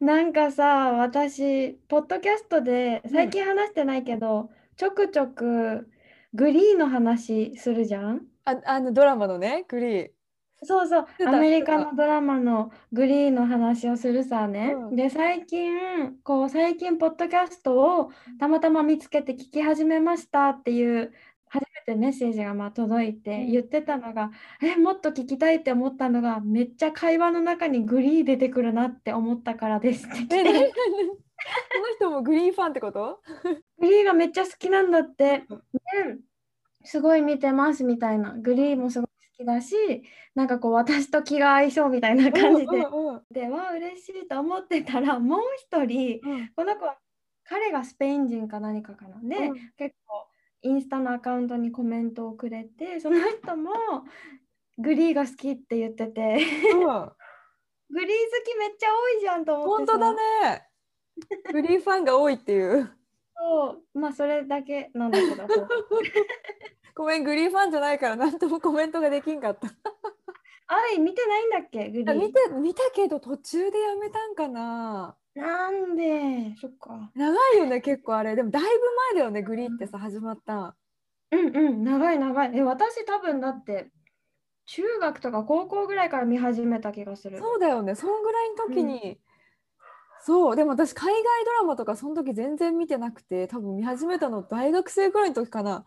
なんかさ私ポッドキャストで最近話してないけど、ちょくちょくグリーの話するじゃん？ああのドラマのね、グリー。そうそう。してたアメリカたのドラマのグリーの話をするさね、うん。で最近こう最近ポッドキャストをたまたま見つけて聞き始めましたっていう初めてメッセージがまあ届いてうん。言ってたのが、えもっと聞きたいって思ったのがめっちゃ会話の中にグリー出てくるなって思ったからですって。この人もグリーンファンってこと？グリーがめっちゃ好きなんだって、うんですごい見てますみたいな。グリーもすごい好きだしなんかこう私と気が合いそうみたいな感じで。うんうんうん。でわあ嬉しいと思ってたらもう一人うん。この子は彼がスペイン人か何かかな。で、うん。結構インスタのアカウントにコメントをくれてその人もグリーが好きって言っててうんグリー好きめっちゃ多いじゃんと思ってさ本当だね。グリーンファンが多いっていう。そうまあそれだけなんだけど ごめん、グリーンファンじゃないから何ともコメントができんかった。愛見てないんだっけ？グリー見て見たけど途中でやめたんかな。なんで？そっか。長いよね、結構あれ。でもだいぶ前だよね、グリーンってさ、始まった。うんうん。長い長い。え私多分だって中学とか高校ぐらいから見始めた気がする。そうだよね、そんぐらいの時に。そう、でも私、海外ドラマとかその時全然見てなくて、多分見始めたの大学生ぐらいの時かな。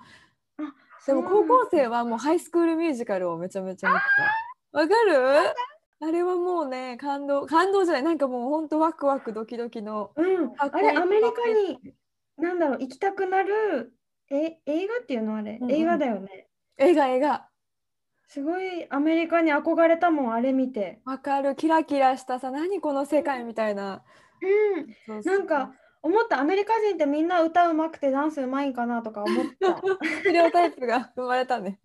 でも高校生はもうハイスクールミュージカルをめちゃめちゃ見てた。わかるあれはもうね、感動、感動じゃない、なんかもうほんとワクワクドキドキの。うん、あれアメリカになんだろう行きたくなるえ映画っていうのあれ、うんうん。映画だよね。映画映画。すごいアメリカに憧れたもんあれ見て。わかる、キラキラしたさ、何この世界みたいな。うん。なんか思った。アメリカ人ってみんな歌うまくてダンスうまいんかなとか思った。ステレオタイプが生まれたね。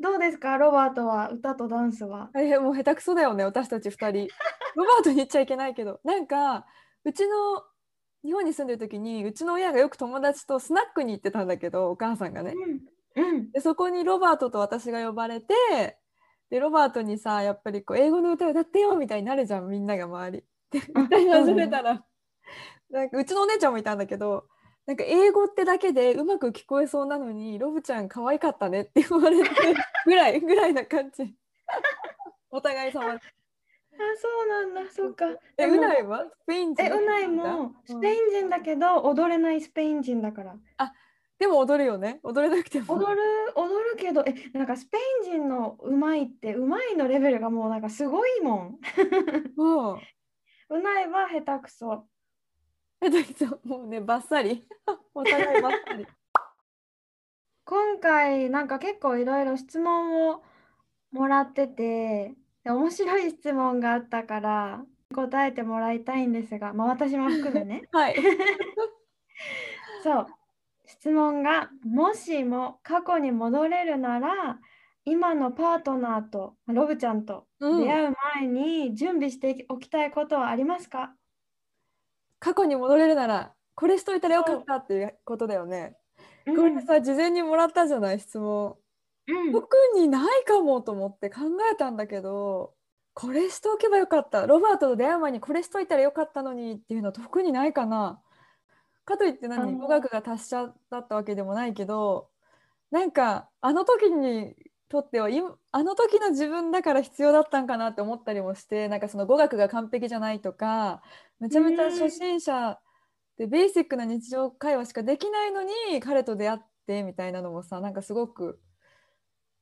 どうですか？ロバートは歌とダンスは？あれもう下手くそだよね、私たち2人。ロバートに言っちゃいけないけど、なんか、うちの日本に住んでる時に、うちの親がよく友達とスナックに行ってたんだけど、お母さんがね。うんうんで、そこにロバートと私が呼ばれて、で、ロバートにさ、やっぱりこう英語の歌歌ってよみたいになるじゃん、みんなが周り。で、あ歌い始めたら、なんかうちのお姉ちゃんもいたんだけど、なんか英語ってだけでうまく聞こえそうなのに、ロブちゃん可愛かったねって言われて ぐらいぐらいな感じ。お互い様。で。あそうなんだ。そうか。え、うないは？スペイン人えうないもスペイン人だけど踊れないスペイン人だから。でも踊るよね。踊れなくても。踊る踊るけどえなんかスペイン人のうまいってうまいのレベルがもうなんかすごいもん。もう、うないは下手くそえだけどもうね、ばっさり。お互いばっさり。今回なんか結構いろいろ質問をもらっててで面白い質問があったから答えてもらいたいんですが、まあ、私も含めね はい。そう質問がもしも過去に戻れるなら今のパートナーとロブちゃんとうん出会う前に準備しておきたいことはありますか？過去に戻れるなら、これしといたらよかったっていうことだよね。うんこれさ、事前にもらったじゃない、質問。うん特にないかもと思って考えたんだけど、これしとけばよかった。ロバートと出会う前にこれしといたらよかったのにっていうのは特にないかな。かといってあ何、の語学が達者だったわけでもないけど、なんかあの時にとっては今あの時の自分だから必要だったんかなって思ったりもして、なんかその語学が完璧じゃないとか、めちゃめちゃ初心者でベーシックな日常会話しかできないのに彼と出会ってみたいなのもさ、なんかすごく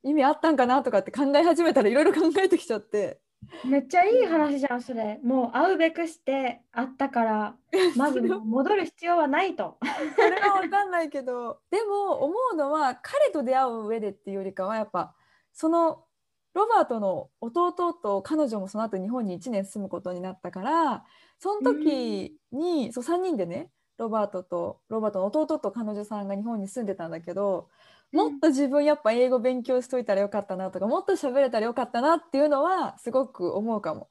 意味あったんかなとかって考え始めたらいろいろ考えてきちゃって。めっちゃいい話じゃんそれもう会うべくして会ったから まず戻る必要はないと それは分かんないけどでも思うのは彼と出会う上でっていうよりかはやっぱそのロバートの弟と彼女もその後日本に1年住むことになったからその時に、そう3人でねロバートとロバートの弟と彼女さんが日本に住んでたんだけどもっと自分やっぱ英語勉強しといたらよかったなとかもっと喋れたらよかったなっていうのはすごく思うかも。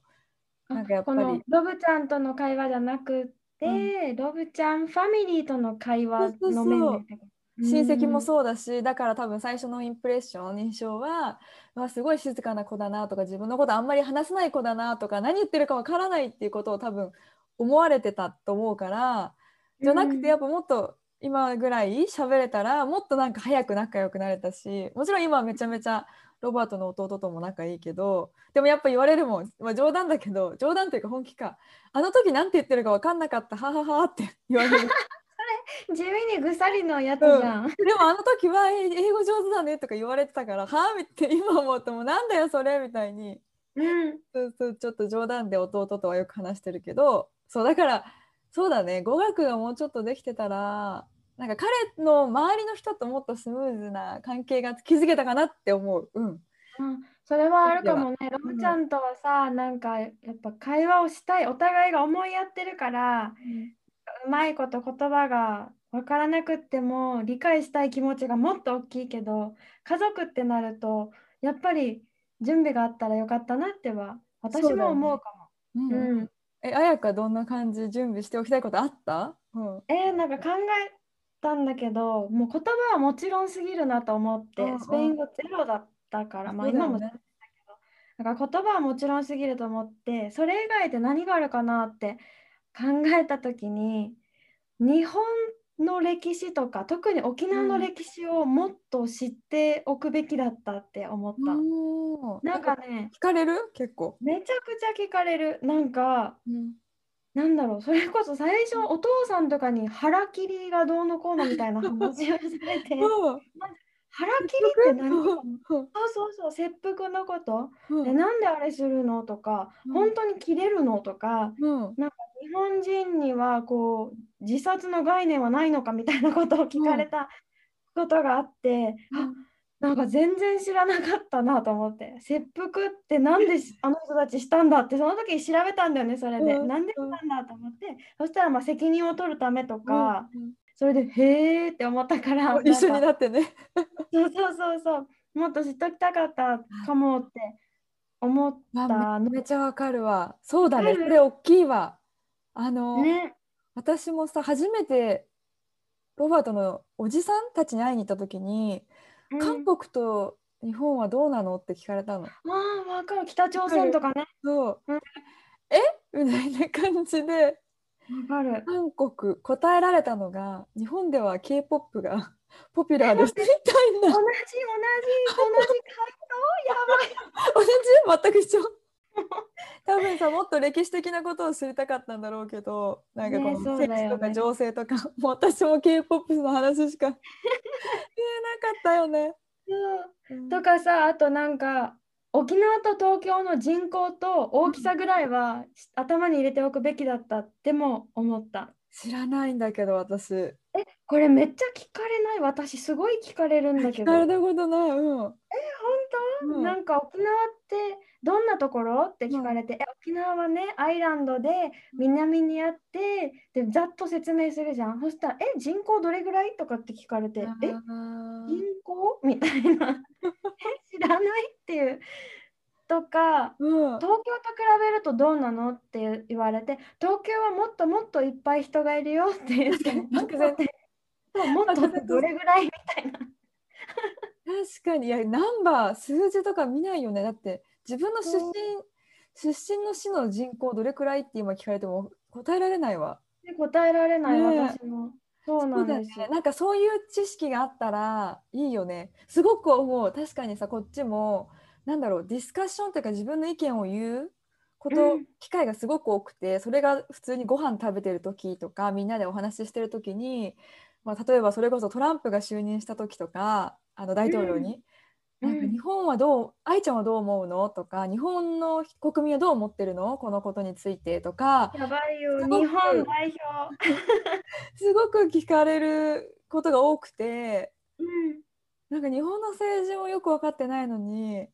なんかやっぱり。このロブちゃんとの会話じゃなくて、ロブちゃんファミリーとの会話の面でってこと親戚もうそうだし、だから多分最初のインプレッション印象はうわすごい静かな子だなとか自分のことあんまり話せない子だなとか何言ってるかわからないっていうことを多分思われてたと思うからじゃなくうん。てやっぱもっと今ぐらい喋れたらもっとなんか早く仲良くなれたしもちろん今はめちゃめちゃロバートの弟とも仲いいけどでもやっぱ言われるもん、まあ、冗談だけど冗談というか本気か。あの時なんて言ってるか分かんなかったはははって言われる。地味にぐさりのやつじゃん。でもあの時はえ英語上手だねとか言われてたからはあって今思うともうなんだよそれみたいにうん。そうそうちょっと冗談で弟とはよく話してるけどそうだからそうだね語学がもうちょっとできてたらなんか彼の周りの人ともっとスムーズな関係が築けたかなって思う。うん、うん、それはあるかもね。ロブちゃんとはさ、なんかやっぱ会話をしたい、お互いが思いやってるから、うまいこと言葉が分からなくっても理解したい気持ちがもっと大きいけど、家族ってなると、やっぱり準備があったらよかったなっては、私も思うかうんも。うん。えあやかどんな感じ準備しておきたいことあった、うん、えーなんか考えたんだけど、もう言葉はもちろんすぎるなと思って、うんうん。スペイン語ゼロだったから、まあ今もだよね。だから言葉はもちろんすぎると思ってそれ以外で何があるかなって考えた時に日本の歴史とか特に沖縄の歴史をもっと知っておくべきだったって思った。おー。なんかね聞かれる？結構、めちゃくちゃ聞かれる。なんかうん、なんだろう。それこそ最初お父さんとかに腹切りがどうのこうのみたいな話をされて う。ん腹切りって何うんそうそうそう切腹のこと。うん。でなんであれするのとか、うん。本当に切れるのとか、うん。日本人にはこう自殺の概念はないのかみたいなことを聞かれたことがあって、あなんか全然知らなかったなと思って切腹ってなんでし あの人たちしたんだってその時調べたんだよねそれで、うん。なんでしたんだと思ってそしたらまあ責任を取るためとか、うんそれでへーって思ったからうん一緒になってね。そうそうそうそうもっと知っときたかったかもって思ったあのめちゃわかるわ。そうだね。わかるそれ大きいわ。あの、ね。私もさ初めてロバートのおじさんたちに会いに行った時に、うん韓国と日本はどうなのって聞かれたの。ああ、わかる。北朝鮮とかね。そう、うんえ？みたいな感じで。韓国答えられたのが日本では K-POP が ポピュラーです。みたいな。同じ、同じ、同じ回答？やばい。同じ？全く一緒。多分さもっと歴史的なことを知りたかったんだろうけどなんかこねのそうだよね。政治とか情勢とか、もう私も K-POP の話しか言えなかったよね。そう。とかさ、あとなんか、沖縄と東京の人口と大きさぐらいは頭に入れておくべきだったっても思った。知らないんだけど私これめっちゃ聞かれない？私すごい聞かれるんだけど。聞かれたことない。うん。本当、うんなんか沖縄ってどんなところ？って聞かれて、え沖縄はねアイランドで南にあってでざっと説明するじゃんそしたら「え人口どれぐらい?」とかって聞かれて「えあ人ー口?」みたいな え知らないっていうとかうん。東京と比べるとどうなのって言われて東京はもっともっといっぱい人がいるよって言って漠然ともっとどれぐらいみたいな。確かにいやナンバー数字とか見ないよねだって自分の出身出身の市の人口どれくらいって今聞かれても答えられないわ。で答えられない、ねえ私も。そうなんですよ。ね。なんかそういう知識があったらいいよね。すごく思う。確かにさこっちもなんだろうディスカッションというか自分の意見を言うこと、うん。機会がすごく多くてそれが普通にご飯食べてる時とかみんなでお話ししてる時に、まあ、例えばそれこそトランプが就任した時とかあの大統領に、うん。なんか日本はどう愛ちゃんはどう思うのとか日本の国民はどう思ってるの？このことについてとかやばいよ、日本代表。すごく聞かれることが多くて。うん、なんか日本の政治もよく分かってないのに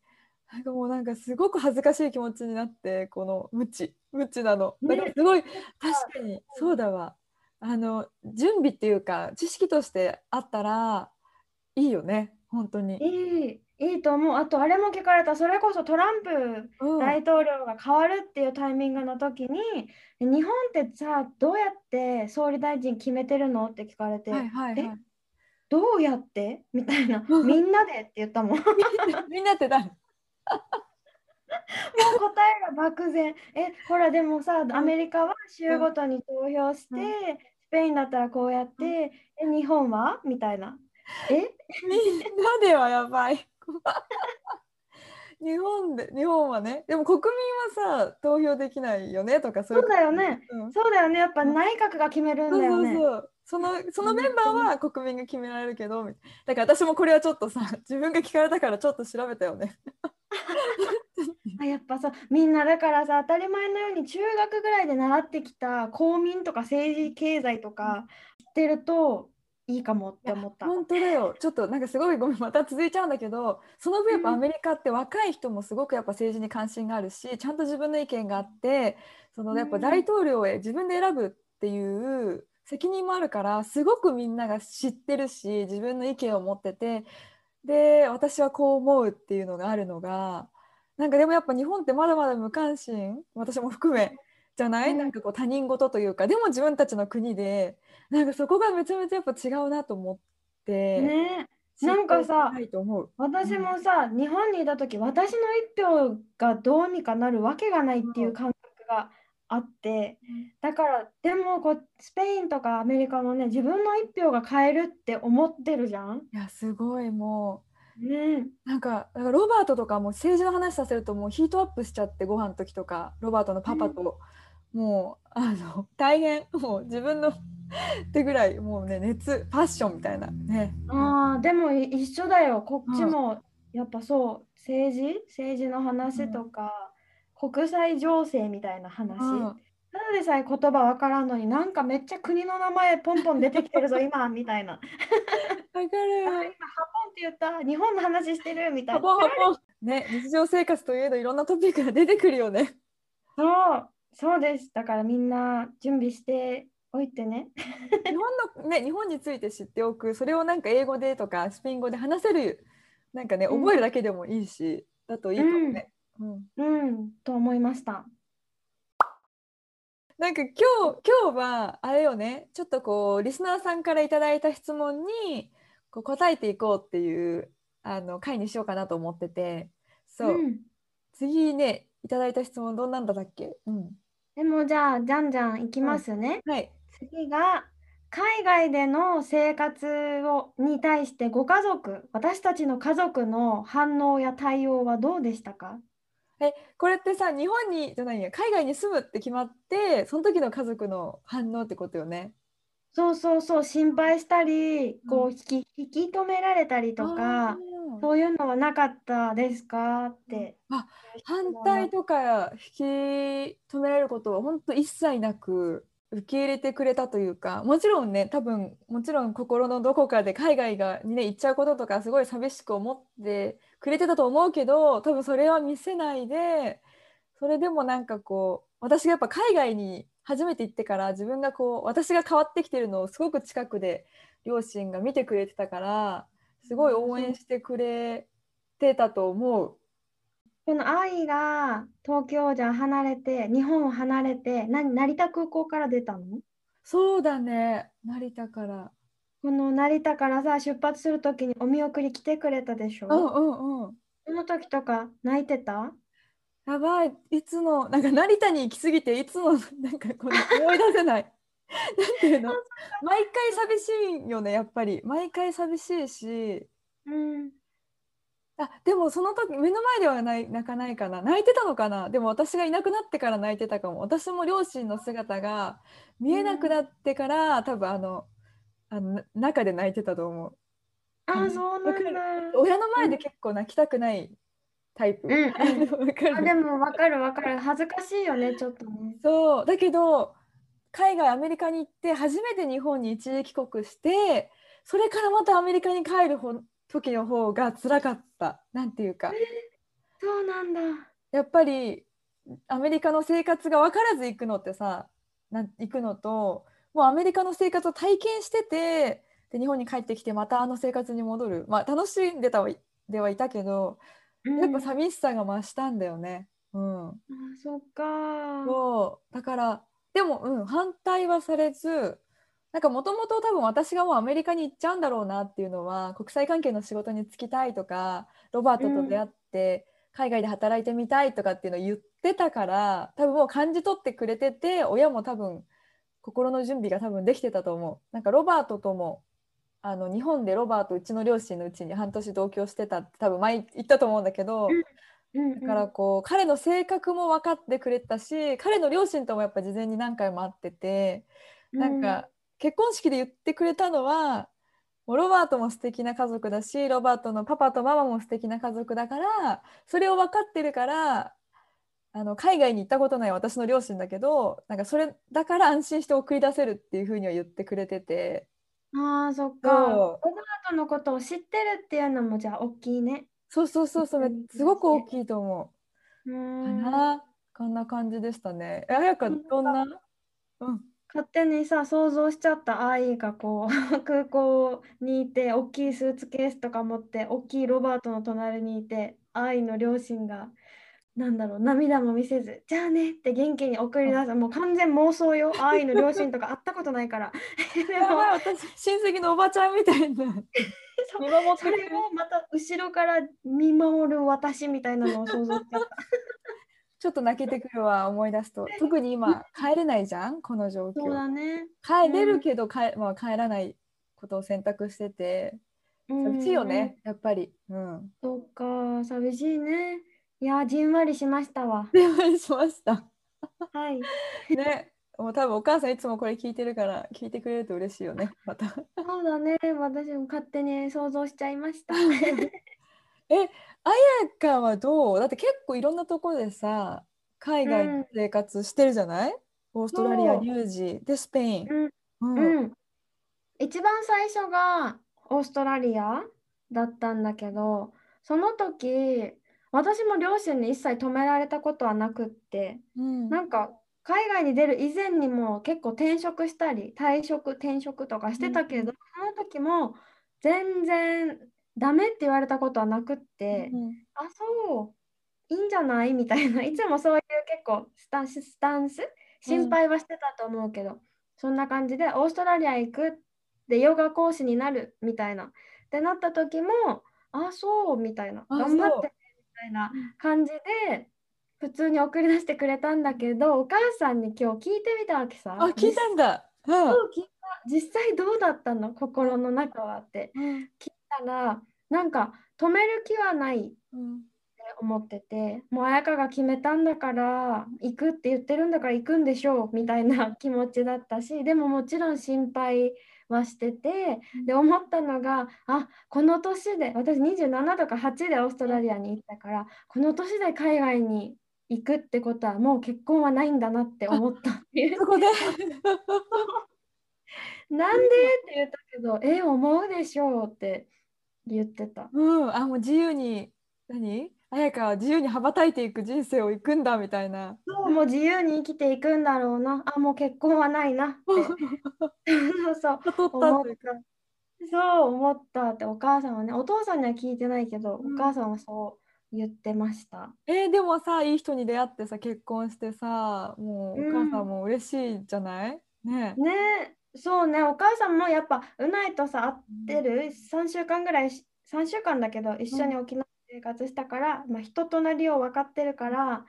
なんかもうなんかすごく恥ずかしい気持ちになってこの無知無知なの。だからすごい、確かにそうだわ。あの準備っていうか知識としてあったらいいよね本当に。いいいいと思う。あとあれも聞かれたそれこそトランプうん大統領が変わるっていうタイミングの時に、日本ってさどうやって総理大臣決めてるのって聞かれて、はいはいはい。どうやって？みたいなうん みんなでって言ったもんみんなって誰 答えが漠然。えほらでもさアメリカは州ごとに投票して、うん。スペインだったらこうやって、え日本は？みたいな。え？みんなではやばい。日本で日本はね。でも国民はさ投票できないよねとかそういそうだよね。うん。そうだよね。やっぱ内閣が決めるんだよね。そうそうそのそのメンバーは国民が決められるけどだから私もこれはちょっとさ自分が聞かれたからちょっと調べたよね。あやっぱさみんなだからさ当たり前のように中学ぐらいで習ってきた公民とか政治経済とか知ってるといいかもって思った。本当だよ。ちょっとなんかすごいごめんまた続いちゃうんだけどその分やっぱうん。アメリカって若い人もすごくやっぱ政治に関心があるしちゃんと自分の意見があってそのやっぱうん大統領へ自分で選ぶっていう責任もあるからすごくみんなが知ってるし自分の意見を持っててで私はこう思うっていうのがあるのがなんかでもやっぱ日本ってまだまだ無関心私も含めじゃない、うんなんかこう他人事というかでも自分たちの国でなんかそこがめちゃめちゃやっぱ違うなと思って。ねなんかさ。私もさ、日本にいた時私の一票がどうにかなるわけがないっていう感覚があって、だからでもこうスペインとかアメリカもね自分の一票が変えるって思ってるじゃん。いやすごいもね。うなんかだからロバートとかも政治の話させるともうヒートアップしちゃってご飯の時とかロバートのパパと、もうあの大変もう自分の ってぐらいもうね熱パッションみたいなね。ああでもい一緒だよ。こっちうん。もやっぱそう政治？政治の話とか、国際情勢みたいな話、うんただでさえ言葉わからんのになんかめっちゃ国の名前ポンポン出てきてるぞ 今みたいな。わかあ今る。ハポンって言った？日本の話してるみたいな。ハポンハポン。ね日常生活といえどいろんなトピックが出てくるよね。そうそうですだからみんな準備しておいてね。日本のね日本について知っておくそれをなんか英語でとかスペイン語で話せるなんかねうん覚えるだけでもいいし、だといいかもね。うんうん。と思いました。なんか今日今日はあれよね。ちょっとこうリスナーさんからいただいた質問にこう答えていこうっていうあの回にしようかなと思ってて。そう、うん。次ねいただいた質問どんなんだったっけ、うん、でもじゃあじゃんじゃんいきますね。はい。次が海外での生活をに対してご家族私たちの家族の反応や対応はどうでしたか？えこれってさ日本にじゃないや海外に住むって決まってその時の家族の反応ってことよね。そうそうそう心配したりこうう引き引き止められたりとあかーそういうのはなかったですか？って。反対とか引き止められることは本当一切なく受け入れてくれたというかもちろんね多分もちろん心のどこかで海外がにね行っちゃうこととかすごい寂しく思ってくれてたと思うけど多分それは見せないでそれでもなんかこう私がやっぱ海外に初めて行ってから自分がこう私が変わってきてるのをすごく近くで両親が見てくれてたからすごい応援してくれてたと思う。この愛が東京じゃ離れて日本を離れて何成田空港から出たの？そうだね成田から。この成田からさ出発するときにお見送り来てくれたでしょ？うんうんうん。その時とか泣いてた？やばい。いつのなんか成田に行き過ぎていつのなんかこの思い出せない。なんていうの？毎回寂しいよねやっぱり。毎回寂しいし。うん。あでもその時目の前ではない泣かないかな。泣いてたのかな？でも私がいなくなってから泣いてたかも。私も両親の姿が見えなくなってから、多分あのあのな中で泣いてたと思う。あそうなんだ。親の前で結構泣きたくないタイプ、あでもわかるわかる。恥ずかしいよねちょっとね。そう。だけど海外アメリカに行って初めて日本に一時帰国してそれからまたアメリカに帰るほ時の方が辛かった。なんていうか。そうなんだ。やっぱりアメリカの生活が分からず行くのってさなん行くのともうアメリカの生活を体験しててで日本に帰ってきてまたあの生活に戻るまあ楽しんでたはいではいたけどやっぱ寂しさが増したんだよね。うん、あそっか。そうだからでも、うん、反対はされずなんかもともと多分私がもうアメリカに行っちゃうんだろうなっていうのは国際関係の仕事に就きたいとかロバートと出会って海外で働いてみたいとかっていうのを言ってたから多分もう感じ取ってくれてて親も多分心の準備が多分できてたと思う。なんかロバートともあの日本でロバートうちの両親のうちに半年同居してたって多分前言ったと思うんだけど、うんだからこう彼の性格も分かってくれたし彼の両親ともやっぱ事前に何回も会っててなんか結婚式で言ってくれたのはもうロバートも素敵な家族だしロバートのパパとママも素敵な家族だからそれを分かってるからあの海外に行ったことない私の両親だけどなんかそれだから安心して送り出せるっていうふうには言ってくれててああ、そっか。ロバートのことを知ってるっていうのもじゃあ大きいね。そうそうそうそうめうんすごく大きいと思うう。かん。な？こんな感じでしたね。えあやかどんな？うん勝手にさ、想像しちゃった愛がこう空港にいて、大きいスーツケースとか持って、大きいロバートの隣にいて、愛の両親が、なんだろう、涙も見せず、じゃあねって元気に送り出す。もう完全妄想よ。愛の両親とか会ったことないから。でもやばい私親戚のおばちゃんみたいな そう見守それをまた後ろから見守る私みたいなのを想像しちゃった。ちょっと泣けてくるわ思い出すと特に今帰れないじゃんこの状そう況だね。帰れるけど帰,、まあ、帰らないことを選択してて寂しいよね、やっぱりうんそっか、寂しいね。いや、じんわりしましたわ。電話しましたはい。ねもう多分お母さんいつもこれ聞いてるから聞いてくれると嬉しいよねまたそうだね。私も勝手に想像しちゃいました。かはどう？だって結構いろんなところでさ海外の生活してるじゃない、オーストラリアニュージーでスペイン、うん。うんうん。一番最初がオーストラリアだったんだけど、その時、私も両親に一切止められたことはなくって、うん。なんか海外に出る以前にも結構転職したり退職転職とかしてたけど、その時も全然ダメって言われたことはなくって、うんあそういいんじゃない？みたいな いつもそういう結構スタンススタンス？心配はしてたと思うけど、そんな感じでオーストラリア行くでヨガ講師になるみたいなってなった時もあそうみたいな。あ頑張ってたいな感じで普通に送り出してくれたんだけどお母さんに今日聞いてみたわけさ。あ聞いたんだ、うん。実際どうだったの？心の中はって。うん。聞いたらなんか止める気はないってうん思っててもう彩香が決めたんだから行くって言ってるんだから行くんでしょうみたいな気持ちだったしでももちろん心配はしててで思ったのがあこの年で私27とか8でオーストラリアに行ったからこの年で海外に行くってことはもう結婚はないんだなって思ったっていう。そこで？なんでって言ったけどえ思うでしょうって言ってた。うん。あもう自由に何？綾香は自由に羽ばたいていく人生を行くんだみたいなそうもう自由に生きていくんだろうな。あ、もう結婚はないなって。そう思った。そう思ったってお母さんはね、お父さんには聞いてないけど、うんお母さんはそう言ってました。えーでもさいい人に出会ってさ結婚してさもうおうん母さんも嬉しいじゃない、ねねえ、そうね、お母さんもやっぱうないとさ、会ってる？3週間ぐらいし、3週間だけど一緒に沖縄で生活したから、まあ、人となりを分かってるから、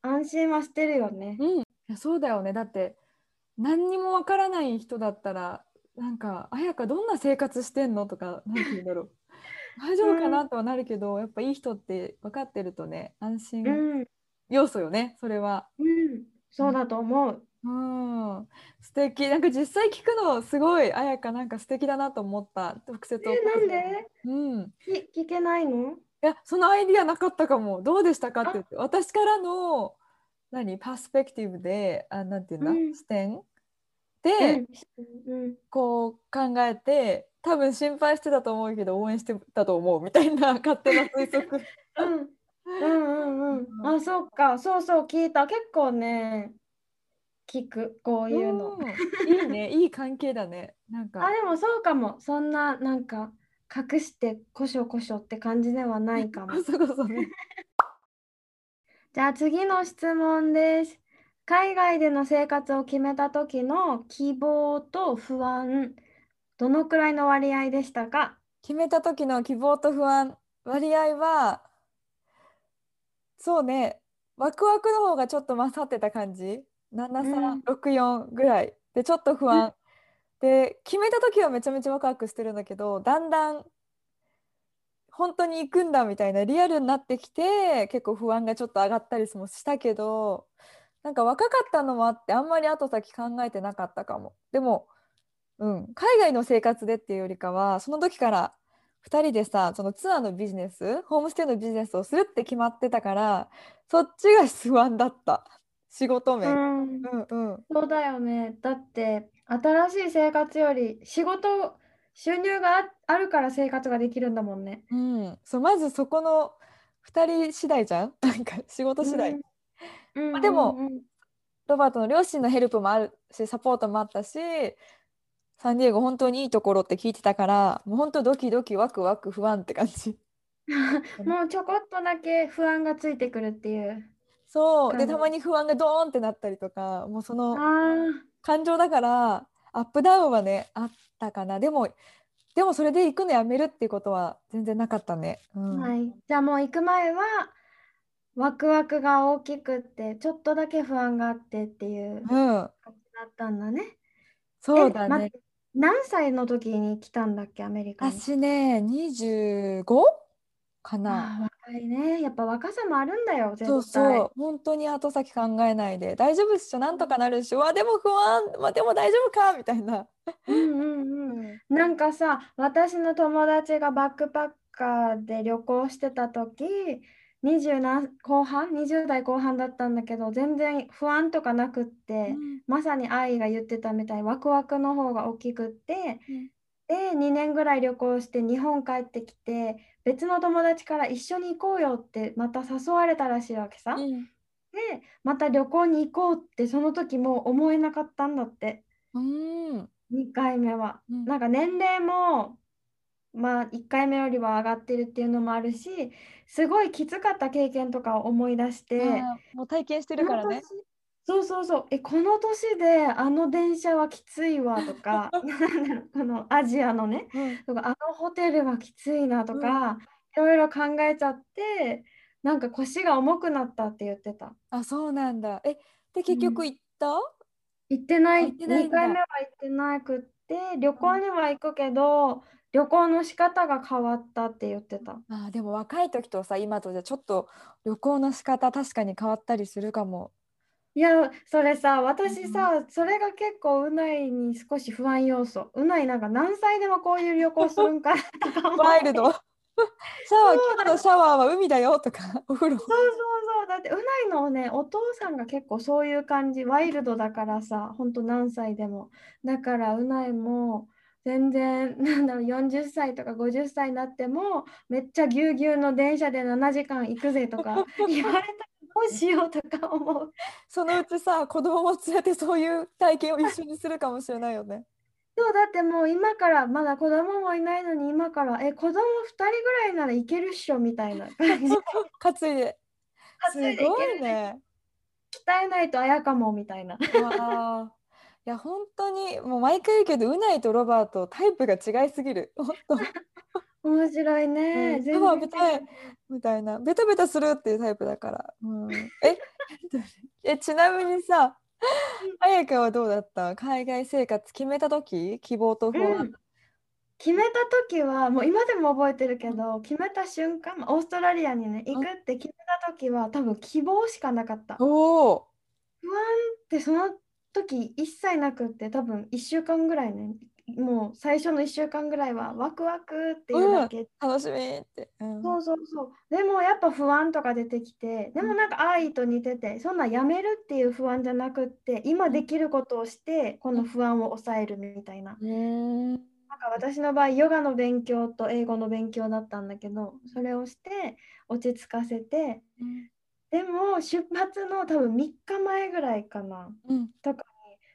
安心はしてるよね。うん、いやそうだよね。だって何にもわからない人だったらなんか「綾香どんな生活してんの?」とかなんて言うんだろう。大丈夫かなとはなるけど、やっぱいい人って分かってるとね安う心ん、要素よねそれは。うん、そうだと思う。うん、素敵。なんか実際聞くのすごい綾香なんか素敵だなと思った。直接おえ、母さなんで？うん。き聞けないの？いやそのアイディアなかったかも。どうでしたかって私からの何？パースペクティブであなんていうんだ、うん。視点？で、うんうん、こう考えて多分心配してたと思うけど応援してたと思うみたいな 勝手な推測。うん、うん、あ、そっか、そうそう、聞いた。結構ね、聞く、こういうの。うん。いいね、いい関係だね。なんか。あ、でもそうかも。そんな、なんか、隠してこしょこしょって感じではないかも。こ そこそね。じゃあ次の質問です。海外での生活を決めた時の希望と不安、どのくらいの割合でしたか？決めた時の希望と不安、割合は、そうね、ワクワクの方がちょっと勝ってた感じ。73、64ぐらい。で、ちょっと不安。で、決めた時はめちゃめちゃワクワクしてるんだけど、だんだん本当に行くんだみたいなリアルになってきて、結構不安がちょっと上がったりもしたけど、なんか若かったのもあって、あんまり後先考えてなかったかも。でも、うん、海外の生活でっていうよりかは、その時から2人でさ、そのツアーのビジネス、ホームステイのビジネスをするって決まってたから、そっちが不安だった。仕事う面。ん、うんうん。そうだよね。だって、新しい生活より仕事、収入がああるから生活ができるんだもんね。うん、そうまずそこの2人次第じゃん？なんか仕事次第、うんまあでもうんうんロバートの両親のヘルプもあるしサポートもあったしサンディエゴ本当にいいところって聞いてたからもう本当ドキドキワクワク不安って感じ もうちょこっとだけ不安がついてくるっていう。そうでうんたまに不安がドーンってなったりとかもうそあのあ、感情だからアップダウンはねあったかなでもでもそれで行くのやめるっていうことは全然なかったね、うんはい。じゃあもう行く前はワクワクが大きくってちょっとだけ不安があってっていう感うん、じだったんだね。そうだね何歳の時に来たんだっけ、アメリカに？私ね 25? かないね。やっぱ若さもあるんだよ、絶対。そうそう、本当に後先考えないで、大丈夫っしょ、なんとかなるっし。ょ、うわ、でも不安、まあ、でも大丈夫か？みたいな。うんうんうん。なんかさ、私の友達がバックパッカーで旅行してた時、20な後半、20代後半だったんだけど、全然不安とかなくって、まさに愛が言ってたみたい、ワクワクの方が大きくって、で、2年ぐらい旅行して日本帰ってきて、別の友達から一緒に行こうよってまた誘われたらしいわけさ。うんで、また旅行に行こうってその時も思えなかったんだって、うん2回目は。うんなんか年齢も、まあ1回目よりは上がってるっていうのもあるし、すごいきつかった経験とかを思い出して、もう体験してるからね。そうそうそう、え、この年であの電車はきついわとか、このアジアのね、うんとかあのホテルはきついなとか、いろいろ考えちゃって、なんか腰が重くなったって言ってた。あ、そうなんだ。え、で、結局行った、行ってない、ないん2だ回目は行ってなくって、旅行には行くけど、旅行の仕方が変わったって言ってた。あーでも若い時とさ、今とじゃちょっと旅行の仕方確かに変わったりするかも。いや、それさ、私さ、それが結構うないに少し不安要素。うないなんか何歳でもこういう旅行するんか ワイルド。シャワー、今日のシャワーは海だよとか、お風呂。そうそうそう。だってうないのね、お父さんが結構そういう感じ、ワイルドだからさ、ほんと何歳でも。だからうないも全然、なんだろう、40歳とか50歳になっても、めっちゃぎゅうぎゅうの電車で7時間行くぜとか言われたうしようとか思う。そのうちさ、子供も連れてそういう体験を一緒にするかもしれないよね。そうだってもう今からまだ子供もいないのに今からえ子供2人ぐらいならいけるっしょみたいな感じで担いで。す担いでいごけるいね。鍛えないとあやかもみたいな。いや本当にもう毎回言うけどうないとロバートタイプが違いすぎる。本当。面白いね。うん全シャワー然浴びたいみたいなベタベタするっていうタイプだから。うん、え？えちなみにさ、あやかはどうだった？海外生活決めた時？希望と不う安ん。決めた時はもう今でも覚えてるけど決めた瞬間まあオーストラリアにね行くって決めた時は多分希望しかなかった。おお。不安ってその時一切なくって多分1週間ぐらいねもう最初の1週間ぐらいはワクワクっていうだけ楽しみって。うんそうそうそう。でもやっぱ不安とか出てきて、でもなんか愛と似てて、そんなやめるっていう不安じゃなくって、今できることをして、この不安を抑えるみたいな。うーん。なんか私の場合、ヨガの勉強と英語の勉強だったんだけど、それをして落ち着かせて、でも出発の多分3日前ぐらいかなうんとかに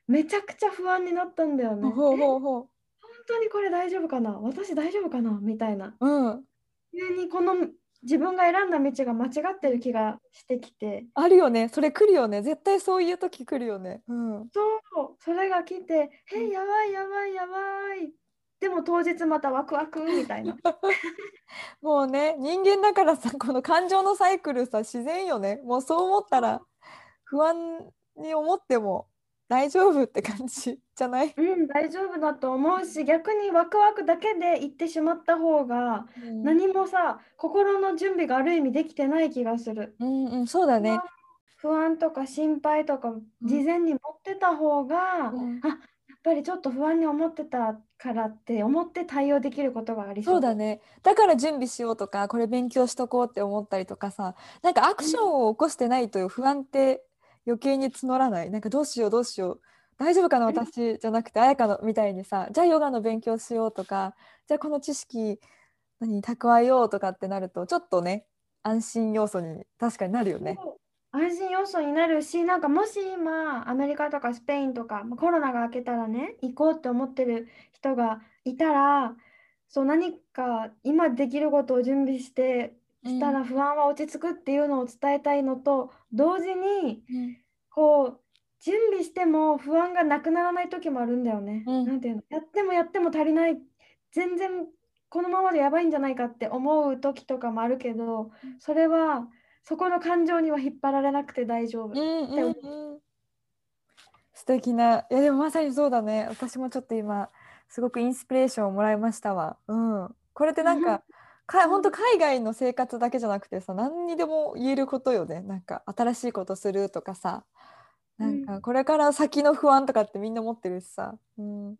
めちゃくちゃ不安になったんだよね。ほうえほう。ほ本当にこれ大丈夫かな？私大丈夫かな？みたいな。ううん。急にこの自分が選んだ道が間違ってる気がしてきて。あるよね。それ来るよね。絶対そういう時来るよね。うん。そう。それが来て「えやばいやばいやばい」でも当日またワクワクみたいな。もうね人間だからさこの感情のサイクルさ自然よね。もうそう思ったら不安に思っても大丈夫って感じじゃない、うん、大丈夫だと思うし逆にワクワクだけで行ってしまった方が何もさ心の準備がある意味できてない気がする。うんうんそうだね。不安とか心配とか事前に持ってた方が、うん。あやっぱりちょっと不安に思ってたからって思って対応できることがありそう。だね。だから準備しようとかこれ勉強しとこうって思ったりとかさなんかアクションを起こしてないと不安って余計に募らない。なんかどうしようどうしよう。大丈夫かなうん。私じゃなくて彩香のみたいにさじゃあヨガの勉強しようとかじゃあこの知識何蓄えようとかってなるとちょっとね安心要素に確かになるよね。安心要素になるし、なんかもし今、アメリカとかスペインとか、まあコロナが明けたらね、行こうって思ってる人がいたら、そう何か今できることを準備して、したら不安は落ち着くっていうのを伝えたいのと、同時に、うん。こう、準備しても不安がなくならない時もあるんだよね。うん。なんていうの、やってもやっても足りない、全然このままでやばいんじゃないかって思う時とかもあるけど、それはそこの感情には引っ張られなくて大丈夫。うんうんうん。素敵な。いやでもまさにそうだね。私もちょっと今すごくインスピレーションをもらいましたわ。うん。これってなんか か本当海外の生活だけじゃなくてさ何にでも言えることよね。なんか新しいことするとかさ。なんうかこれから先の不安とかってみんな持ってるしさ、うん、うん、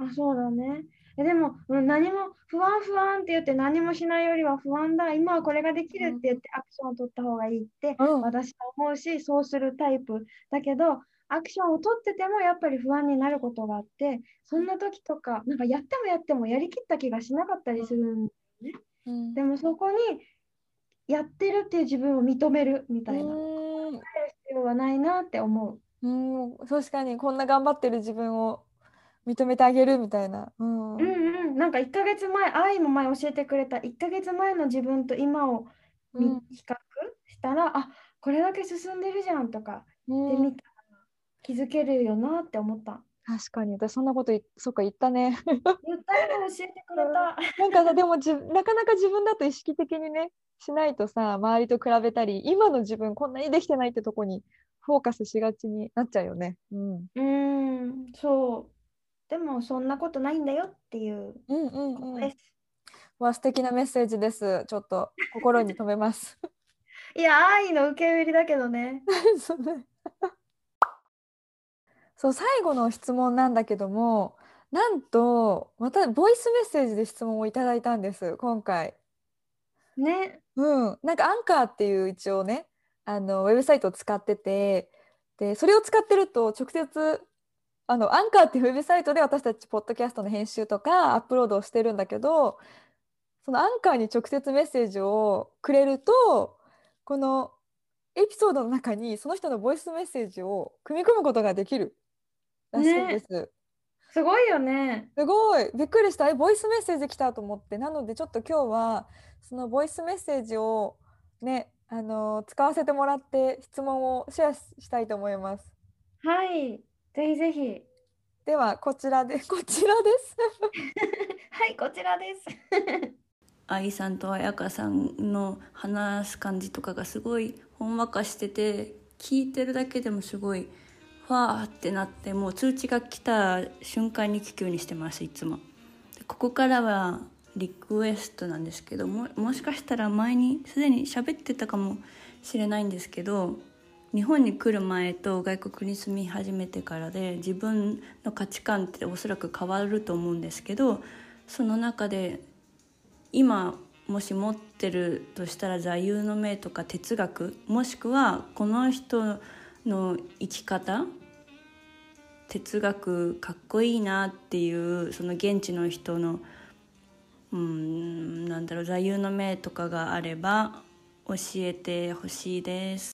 あ、そうだね。え、でも、うん、何も不安不安って言って何もしないよりは不安だ。今はこれができるって言ってアクションを取った方がいいってうん。私は思うし、そうするタイプ。だけど、アクションを取っててもやっぱり不安になることがあって、そんな時とか、なんかやってもやってもやりきった気がしなかったりするんうん。でもそこにやってるっていう自分を認めるみたいな。うん。必要はないなって思う。うん。確かにこんな頑張ってる自分を認めてあげるみたいな、うん。うんうん、なんか1ヶ月前、愛も前教えてくれた。1ヶ月前の自分と今を比較したら、あこれだけ進んでるじゃんとかうん。で見たら気づけるよなって思った。確かに私そんなこといそっか言ったね言ったよ教えてくれた。なんかさでもじなかなか自分だと意識的にねしないとさ周りと比べたり今の自分こんなにできてないってとこにフォーカスしがちになっちゃうよね。うん、うーん、そう。でもそんなことないんだよっていううんうんうんです。わ素敵なメッセージです。ちょっと心に留めます。いや、愛の受け売りだけどね。そうねそう最後の質問なんだけどもなんとまたボイスメッセージで質問をいただいたんです今回。ね。うん、なんかアンカーっていう一応ねあのウェブサイトを使っててでそれを使ってると直接あのアンカーっていうウェブサイトで私たちポッドキャストの編集とかアップロードをしてるんだけどそのアンカーに直接メッセージをくれるとこのエピソードの中にその人のボイスメッセージを組み込むことができるらしいんです。すごいよね。すごいびっくりしたえボイスメッセージ来たと思ってなのでちょっと今日はそのボイスメッセージをねあの使わせてもらって質問をシェアししたいと思いますはい。ぜひぜひ。ではこちらで こちらです はい、こちらです。愛さんと彩香さんの話す感じとかがすごいほんわかしてて聞いてるだけでもすごいファーってなってもう通知が来た瞬間に聞くようにしてますいつも。でここからはリクエストなんですけどももしかしたら前にすでに喋ってたかもしれないんですけど日本に来る前と外国に住み始めてからで自分の価値観っておそらく変わると思うんですけどその中で今もし持ってるとしたら座右の銘とか哲学もしくはこの人の生き方哲学かっこいいなっていうその現地の人のうんなんだろう座右の銘とかがあれば教えてほしいです。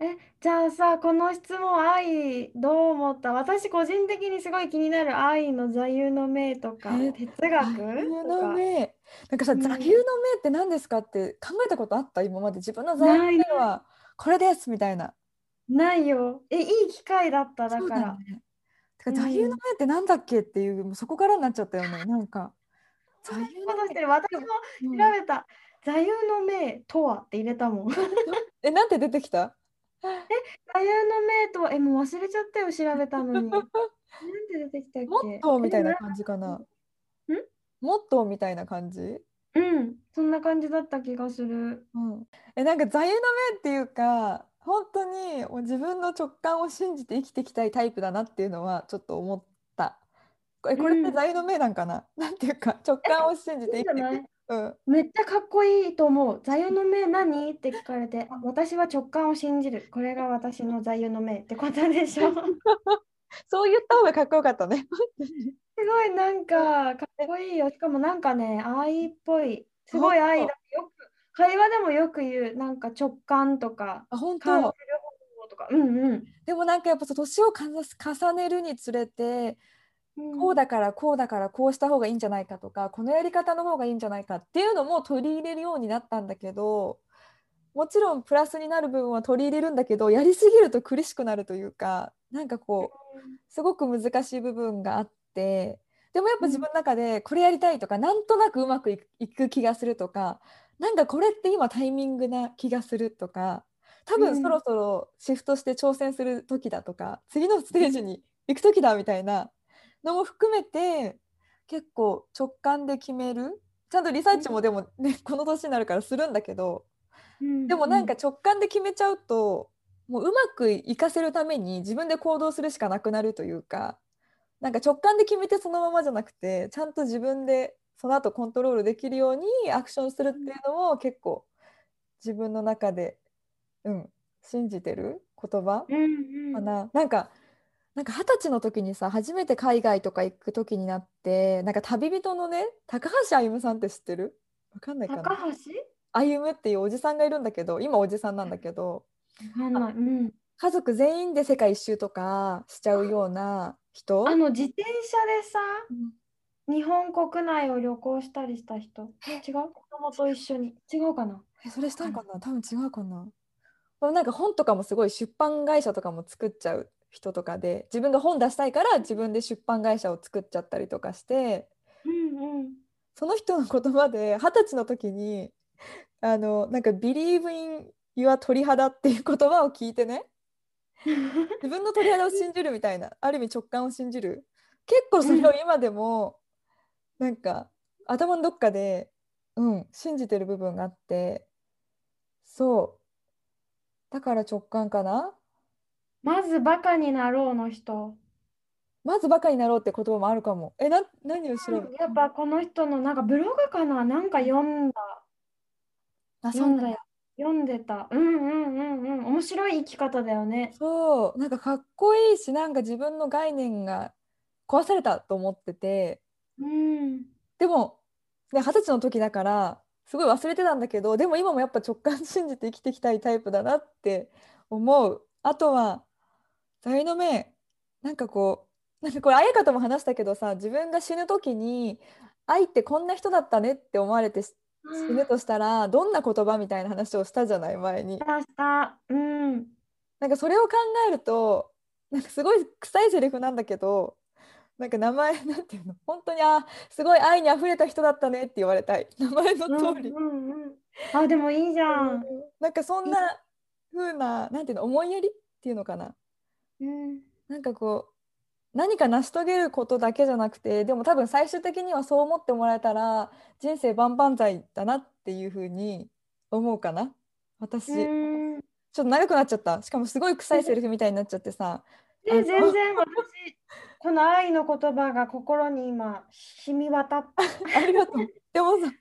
え、じゃあさ、この質問、愛、どう思った？私、個人的にすごい気になる愛の座右の銘とか、え哲座学右とのか。銘？なんかさ、うん座右の銘って何ですかって考えたことあった？今まで自分の座右の銘はこれですみたいな。ないよ。え、いい機会だった、だから。ね。てか座右の銘ってなんだっけっていう、もうそこからになっちゃったよね。なんか座右の銘。私もうん調べた。座右の銘とはって入れたもん。座 え、なんて出てきた？右の銘とは、え、もう忘れちゃったよ、調べたのに。なんて出てきたっけ？モットーみたいなえ感じかな。ん？モットーみたいな感じ？うん、そんな感じだった気がする。うん、えなんか座右の銘っていうか本当に自分の直感を信じて生きていきたいタイプだなっていうのはちょっと思った。えこれってうん座右の銘なんかな、なんていうか直感を信じて生きていく。うん、めっちゃかっこいいと思う。座右の銘何？って聞かれて、あ私は直感を信じる。これが私の座右の銘ってことでしょ。す そう言った方がかっこよかったね。ごいなんかかっこいいよ。しかもなんかね、愛っぽい。すごい愛だ。よく、会話でもよく言う、なんか直感とか、あ本感じる当方法とか。うんうん。でもなんかやっぱさ年を重ねるにつれてうんこうだからこうだからこうした方がいいんじゃないかとかこのやり方の方がいいんじゃないかっていうのも取り入れるようになったんだけどもちろんプラスになる部分は取り入れるんだけどやりすぎると苦しくなるというかなんかこうすごく難しい部分があってでもやっぱ自分の中でこれやりたいとかなんとなくうまくいく気がするとかなんかこれって今タイミングな気がするとか多うん。分そろそろシフトして挑戦する時だとか次のステージに行く時だみたいなのも含めて結構直感で決める。ちゃんとリサーチもでもねこの年になるからするんだけどうんでもなんか直感で決めちゃうともううまくいかせるために自分で行動するしかなくなるというかなんか直感で決めてそのままじゃなくてちゃんと自分でその後コントロールできるようにアクションするっていうのも結構自分の中で、うん、信じてる言葉かな。なんかなんか二十歳の時にさ初めて海外とか行く時になってなんか旅人のね高橋歩さんって知ってる？わかんないかな。高橋？歩っていうおじさんがいるんだけど今おじさんなんだけど。わかんない。うん。家族全員で世界一周とかしちゃうような人。あの自転車でさ、うん日本国内を旅行したりした人？え？違う？子供と一緒に。違うかな？えそれしたんかな？多分違うかな。なんか本とかもすごい出版会社とかも作っちゃう人とかで自分が本出したいから自分で出版会社を作っちゃったりとかしてうんうん。その人の言葉で二十歳の時にあのなんか「Believe in your 鳥肌」っていう言葉を聞いてね。自分の鳥肌を信じるみたいなある意味直感を信じる。結構それを今でもなんか頭のどっかでうん信じてる部分があってそうだから直感かな？まずバカになろうの人。まずバカになろうって言葉もあるかもえな何を調べやっぱこの人のなんかブログかな？なんか読んだ。あそうなんだ読んだよ。読んでた。うんうんうんうん。面白い生き方だよね。そうなんかかっこいいしなんか自分の概念が壊されたと思っててうん。でもね二十歳の時だからすごい忘れてたんだけどでも今もやっぱ直感信じて生きていきたいタイプだなって思うあとは座右の銘なんかこうなんかこれ綾香とも話したけどさ自分が死ぬ時に愛ってこんな人だったねって思われて死ぬとしたらどんな言葉みたいな話をしたじゃない前に。うん。なんかそれを考えるとなんかすごい臭いセリフなんだけどなんか名前なんていうの？本当にあすごい愛にあふれた人だったねって言われたい。名前の通り、うんうんうん。あ、でもいいじゃん。なんかそんな風ななんていうの思いやりっていうのかな？うん。なんかこう何か成し遂げることだけじゃなくてでも多分最終的にはそう思ってもらえたら人生万々歳だなっていう風に思うかな。私、うん。ちょっと長くなっちゃった。しかもすごい臭いセリフみたいになっちゃってさ。あの。で、全然私、この愛の言葉が心に今、染み渡って、ありがとう。でもさ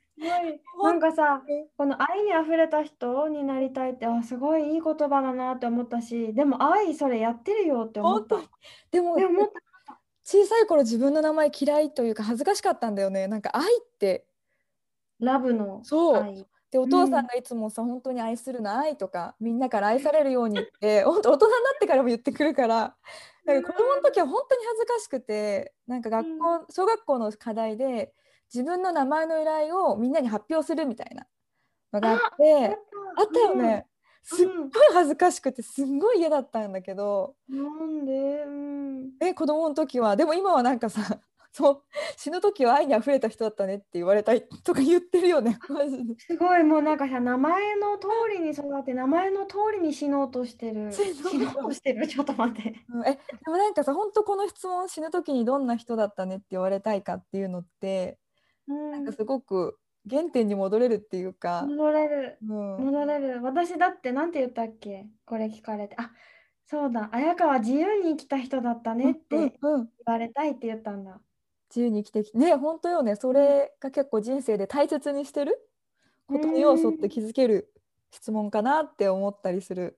なんかさうん、この愛にあふれた人になりたいって、あ、すごいいい言葉だなって思ったし、でも愛それやってるよって思った。でも。小さい頃自分の名前嫌いというか恥ずかしかったんだよね。なんか愛って。ラブのそう。愛。でお父さんがいつもさ、本当に愛するの愛とかみんなから愛されるようにって 本当大人になってからも言ってくるからなんか子供の時は本当に恥ずかしくてなんか学校、小学校の課題で自分の名前の由来をみんなに発表するみたいなのがあってあった。よね、すっごい恥ずかしくてすんごい嫌だったんだけど、なんで、うん、え子供の時は。でも今はなんかさそう 死ぬ時は愛にあふれた人だったねって言われたいとか言ってるよね すごいもうなんかさ名前の通りに育って名前の通りに死のうとしてる。死のうと。してる。ちょっと待って。うんえでもなんかさ本当この質問死ぬ時にどんな人だったねって言われたいかっていうのってうん。なんかすごく原点に戻れるっていうか、戻れる。うん、戻れる。私だってなんて言ったっけ？これ聞かれて。あそうだ。綾香は自由に生きた人だったねってうん。言われたいって言ったんだ自由に生きてきてね本当よね。それが結構人生で大切にしてることの要素って気づける質問かなって思ったりする。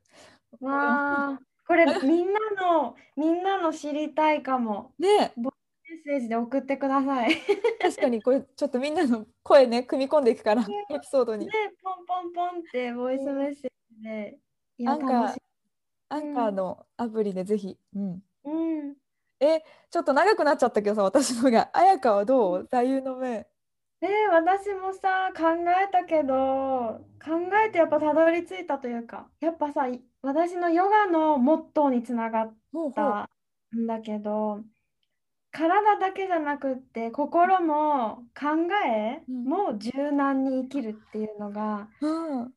わあこれみんなの みんなの知りたいかも。ね。メッセージで送ってください。ね確かにこれちょっとみんなの声ね組み込んでいくからエピソードに。ポンポンポンってボイスメッセージでアンカーアンカーのアプリでぜひ。うん、うんえちょっと長くなっちゃったけどさ私のが。綾香はどう？座右の銘。えー私もさ考えたけど考えてやっぱたどり着いたというかやっぱさい私のヨガのモットーにつながったんだけど体だけじゃなくって心も考えうん。も柔軟に生きるっていうのがうん。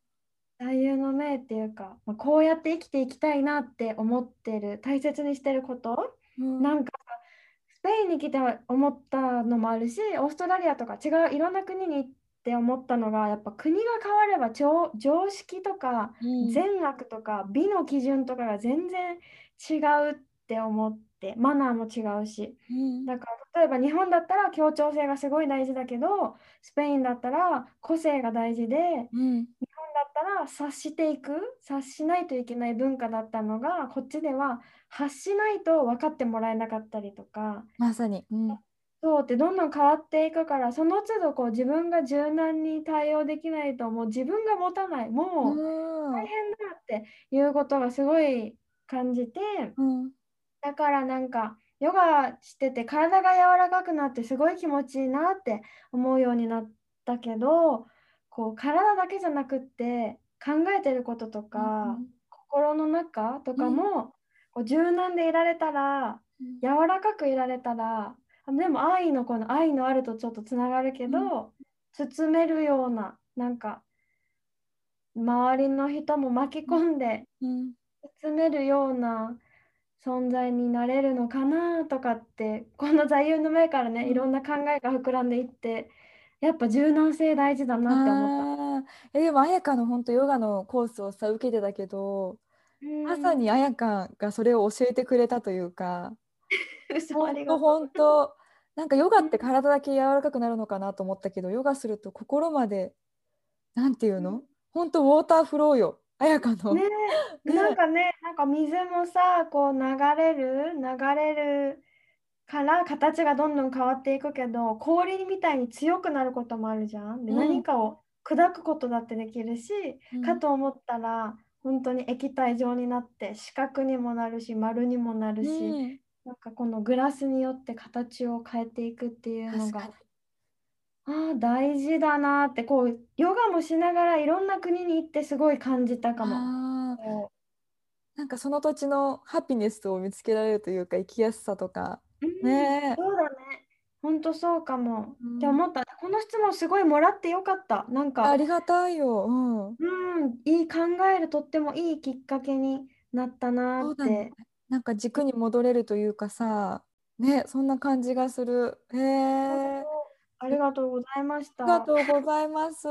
座右の銘っていうか、まあ、こうやって生きていきたいなって思ってる大切にしてることうん。なんかさスペインに来て思ったのもあるしオーストラリアとか違ういろんな国に行って思ったのがやっぱ国が変われば常常識とかうん。善悪とか美の基準とかが全然違うって思ってマナーも違うし。うん。だから例えば日本だったら協調性がすごい大事だけどスペインだったら個性が大事でうん。だったら察していく察しないといけない文化だったのがこっちでは発しないと分かってもらえなかったりとか。まさに。うん。そうってどんどん変わっていくからその都度こう自分が柔軟に対応できないともう自分が持たない。もううん。大変だっていうことがすごい感じてうん。だからなんかヨガしてて体が柔らかくなってすごい気持ちいいなって思うようになったけどこう体だけじゃなくって考えてることとか、心の中とかも、こう柔軟でいられたらうん。柔らかくいられたらあでも愛のこの愛のあるとちょっとつながるけど、包めるようななんか周りの人も巻き込んでうん。包めるような存在になれるのかなとかってこの座右の銘からね、うん。いろんな考えが膨らんでいってやっぱ柔軟性大事だなって思っあー。えでも彩香の本当ヨガのコースをさ受けてたけど、た。まさに彩香がそれを教えてくれたというか本当本当なんかヨガって体だけ柔らかくなるのかなと思ったけどヨガすると心までなんていうの？本当ウォーターフローよ彩香の。ねえ、なんかね、なんか水もさ、こう流れる、流れるから形がどんどん変わっていくけど、氷みたいに強くなることもあるじゃん。で、うん何かを砕くことだってできるし、うんかと思ったら、本当に液体状になって四角にもなるし、丸にもなるし、うんなんかこのグラスによって形を変えていくっていうのが。ああ大事だなってこうヨガもしながらいろんな国に行ってすごい感じたかも。なんかその土地のハピネスを見つけられるというか生きやすさとかねえそうだね。本当そうかも。うんって思った。この質問すごいもらってよかった。なんあか、りがたいよ。うん。うん、いい考えるとってもいいきっかけになったなーっそうだねて。。なんか軸に戻れるというかさ、ね、そんな感じがする。へえ。ありがとうございました。ありがとうございます。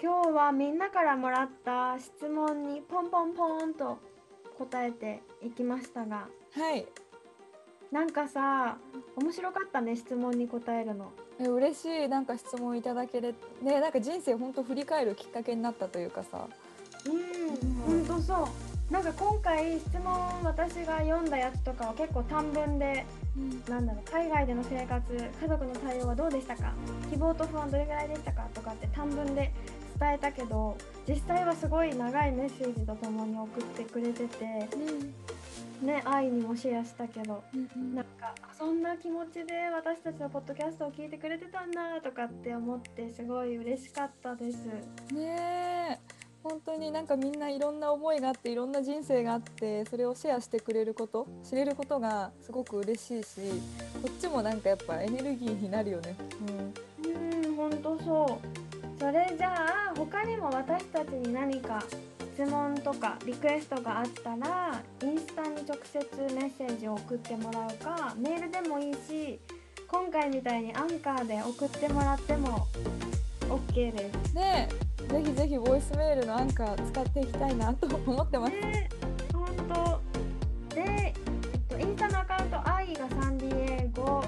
今日はみんなからもらった質問にポンポンポンと答えていきましたが、はい。なんかさ、面白かったね、質問に答えるの。え、嬉しい。なんか質問いただけれ、ね、なんか人生本当振り返るきっかけになったというかさ。うん、本当そう。なんか今回質問私が読んだやつとかは結構短文でなんだろう海外での生活家族の対応はどうでしたか？希望と不安どれぐらいでしたか？とかって短文で伝えたけど実際はすごい長いメッセージとともに送ってくれててね愛にもシェアしたけどなんかあそんな気持ちで私たちのポッドキャストを聞いてくれてたんだとかって思ってすごい嬉しかったです。ねえ本当になんかみんないろんな思いがあっていろんな人生があってそれをシェアしてくれること知れることがすごく嬉しいしこっちもなんかやっぱエネルギーになるよね。うん、本当そう。それじゃあ他にも私たちに何か質問とかリクエストがあったらインスタに直接メッセージを送ってもらうかメールでもいいし今回みたいにアンカーで送ってもらっても OK です。うん、でぜひぜひボイスメールのアンカー使っていきたいなと思ってます。ね本当で、えっと、インスタのアカウント愛がサンディエゴ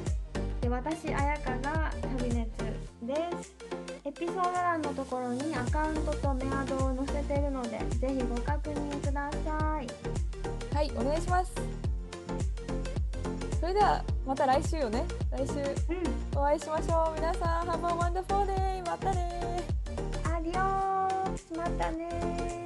で私あやかが旅熱ですエピソード欄のところにアカウントとメアドを載せてるのでぜひご確認ください。はいお願いします。それではまた来週よね。来週うん。お会いしましょう。皆さん Have a wonderful day またねアディオまたね